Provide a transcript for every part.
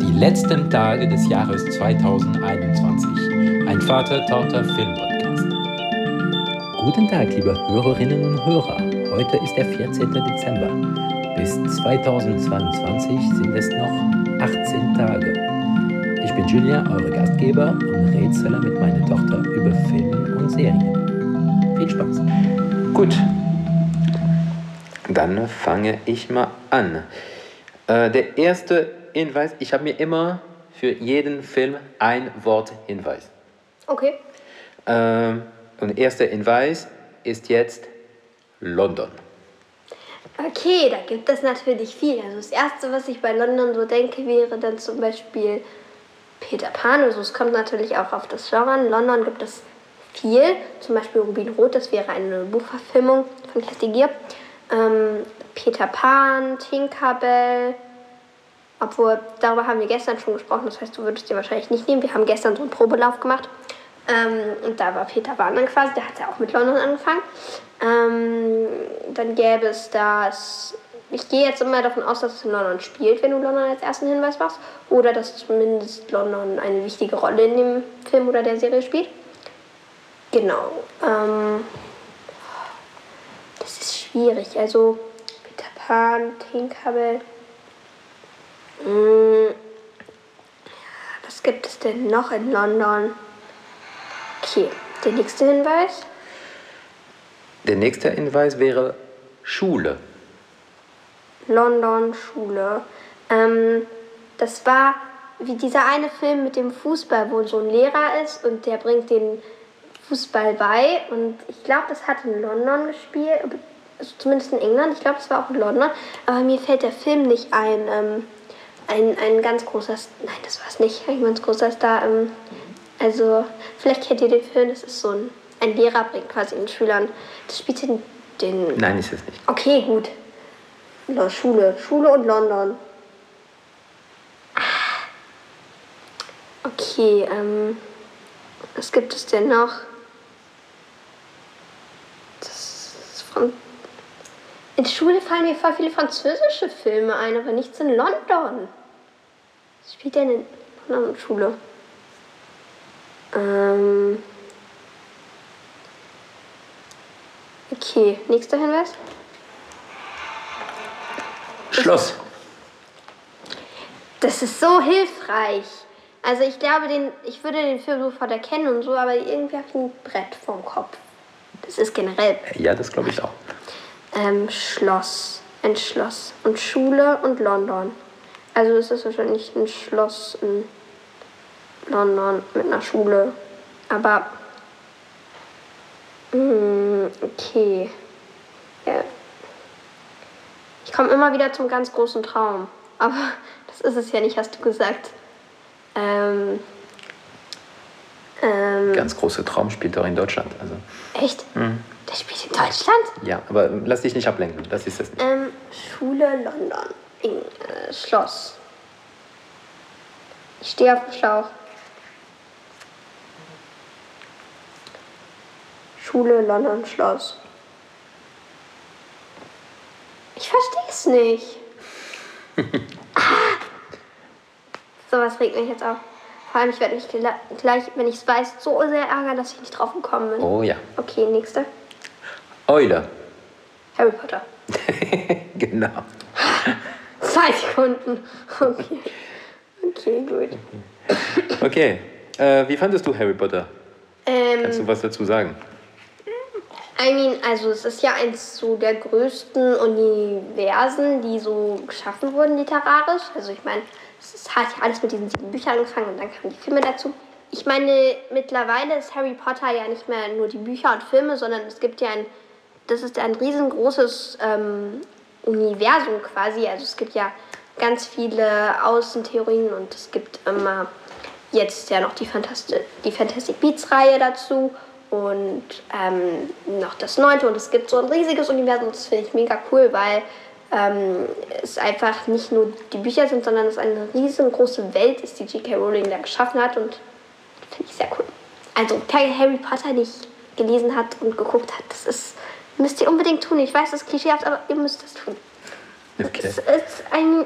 Die letzten Tage des Jahres 2021. Ein Vater-Tochter-Film-Podcast. Guten Tag, liebe Hörerinnen und Hörer. Heute ist der 14. Dezember. Bis 2022 sind es noch 18 Tage. Ich bin Julia, eure Gastgeber und Rätseler mit meiner Tochter über Filme und Serien. Viel Spaß. Gut, dann fange ich mal an. Äh, der erste Hinweis, ich habe mir immer für jeden Film ein Wort Hinweis. Okay. Ähm, und erster Hinweis ist jetzt London. Okay, da gibt es natürlich viel. Also das Erste, was ich bei London so denke, wäre dann zum Beispiel Peter Pan. Also es kommt natürlich auch auf das Genre an. In London gibt es viel. Zum Beispiel Rubin Rot, das wäre eine Buchverfilmung von Kathy Gier. Ähm, Peter Pan, Tinkerbell. Obwohl, darüber haben wir gestern schon gesprochen. Das heißt, du würdest dir wahrscheinlich nicht nehmen. Wir haben gestern so einen Probelauf gemacht. Ähm, und da war Peter Pan dann quasi. Der hat ja auch mit London angefangen. Ähm, dann gäbe es das. Ich gehe jetzt immer davon aus, dass es in London spielt, wenn du London als ersten Hinweis machst. Oder dass zumindest London eine wichtige Rolle in dem Film oder der Serie spielt. Genau. Ähm, schwierig. Also Peter Pan, Tinkerbell. Hm, was gibt es denn noch in London? Okay, der nächste Hinweis. Der nächste Hinweis wäre Schule. London Schule. Ähm, das war wie dieser eine Film mit dem Fußball, wo so ein Lehrer ist und der bringt den Fußball bei. Und ich glaube, das hat in London gespielt, also zumindest in England. Ich glaube, es war auch in London. Aber mir fällt der Film nicht ein. Ähm, ein, ein ganz großer, nein, das war es nicht, ein ganz großer Star. Ähm, also, vielleicht kennt ihr den Film, das ist so ein, ein Lehrer bringt quasi den Schülern, das spielt in den... Nein, ist es nicht. Okay, gut. Schule, Schule und London. Okay, ähm, was gibt es denn noch? Das ist von in Schule fallen mir voll viele französische Filme ein, aber nichts in London. Was spielt denn in London Schule? Ähm okay, nächster Hinweis. Schloss. Das ist so hilfreich. Also ich glaube, den, ich würde den Film sofort erkennen und so, aber irgendwie habe ich ein Brett vorm Kopf. Das ist generell. Ja, das glaube ich auch. Ähm, Schloss. Ein Schloss. Und Schule und London. Also es ist wahrscheinlich ein Schloss in London mit einer Schule. Aber. Mh, hm, okay. Ja. Ich komme immer wieder zum ganz großen Traum. Aber das ist es ja nicht, hast du gesagt. Ähm, ähm, ganz große Traum spielt doch in Deutschland. Also. Echt? Mhm. Der spielt in Deutschland? Ja, aber lass dich nicht ablenken. Das ist es nicht. Ähm, Schule London. In, äh, Schloss. Ich stehe auf dem Schlauch. Schule London Schloss. Ich verstehe es nicht. ah. Sowas regt mich jetzt auf. Vor allem, ich werde mich gleich, wenn ich es weiß, so sehr ärgern, dass ich nicht drauf gekommen bin. Oh ja. Okay, nächste. Eule. Harry Potter. genau. Zwei Sekunden. Okay. Okay, gut. Okay. Äh, wie fandest du Harry Potter? Ähm, Kannst du was dazu sagen? I mean, also es ist ja eins so der größten Universen, die so geschaffen wurden literarisch. Also ich meine, es hat ja alles mit diesen sieben Büchern angefangen und dann kamen die Filme dazu. Ich meine, mittlerweile ist Harry Potter ja nicht mehr nur die Bücher und Filme, sondern es gibt ja ein, das ist ein riesengroßes ähm, Universum quasi. Also es gibt ja ganz viele Außentheorien und es gibt immer jetzt ja noch die, Fantasti die Fantastic Beats Reihe dazu und ähm, noch das neunte und es gibt so ein riesiges Universum, das finde ich mega cool, weil ähm, es einfach nicht nur die Bücher sind, sondern es eine riesengroße Welt ist, die J.K. Rowling da geschaffen hat und finde ich sehr cool. Also, wer Harry Potter nicht gelesen hat und geguckt hat, das ist, müsst ihr unbedingt tun. Ich weiß, das ist klischeehaft, aber ihr müsst das tun. Okay. Es ist ein,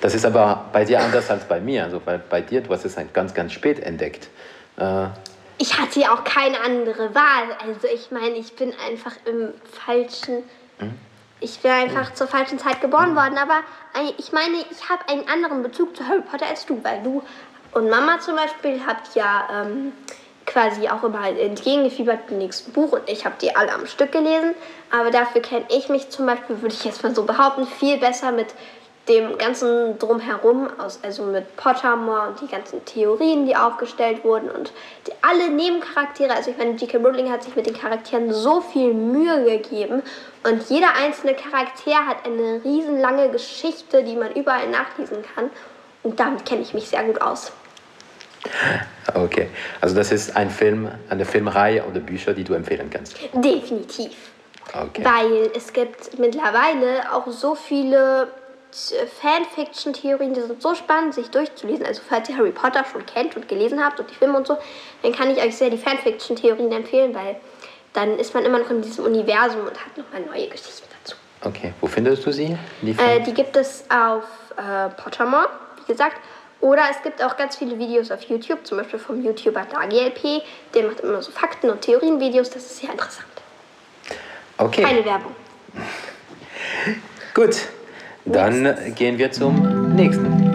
Das ist aber bei dir anders als bei mir, also weil bei dir, du hast es halt ganz, ganz spät entdeckt. Äh, ich hatte ja auch keine andere Wahl. Also ich meine, ich bin einfach im falschen... Hm? Ich bin einfach hm. zur falschen Zeit geboren hm. worden, aber ich meine, ich habe einen anderen Bezug zu Harry Potter als du, weil du und Mama zum Beispiel habt ja ähm, quasi auch immer entgegengefiebert dem nächsten Buch und ich habe die alle am Stück gelesen. Aber dafür kenne ich mich zum Beispiel, würde ich jetzt mal so behaupten, viel besser mit dem ganzen Drumherum aus, also mit Pottermore und die ganzen Theorien, die aufgestellt wurden und die, alle Nebencharaktere. Also ich meine, J.K. Rowling hat sich mit den Charakteren so viel Mühe gegeben und jeder einzelne Charakter hat eine riesenlange Geschichte, die man überall nachlesen kann. Und damit kenne ich mich sehr gut aus. Okay, also das ist ein Film, eine Filmreihe oder Bücher, die du empfehlen kannst? Definitiv. Okay. Weil es gibt mittlerweile auch so viele Fanfiction-Theorien, die sind so spannend, sich durchzulesen. Also falls ihr Harry Potter schon kennt und gelesen habt und die Filme und so, dann kann ich euch sehr die Fanfiction-Theorien empfehlen, weil dann ist man immer noch in diesem Universum und hat nochmal neue Geschichten dazu. Okay, wo findest du sie? Die, äh, die gibt es auf äh, Pottermore, wie gesagt. Oder es gibt auch ganz viele Videos auf YouTube, zum Beispiel vom YouTuber DagiLP. Der macht immer so Fakten- und Theorienvideos. Das ist sehr interessant. Okay. Keine Werbung. Gut, dann Nächstes. gehen wir zum nächsten.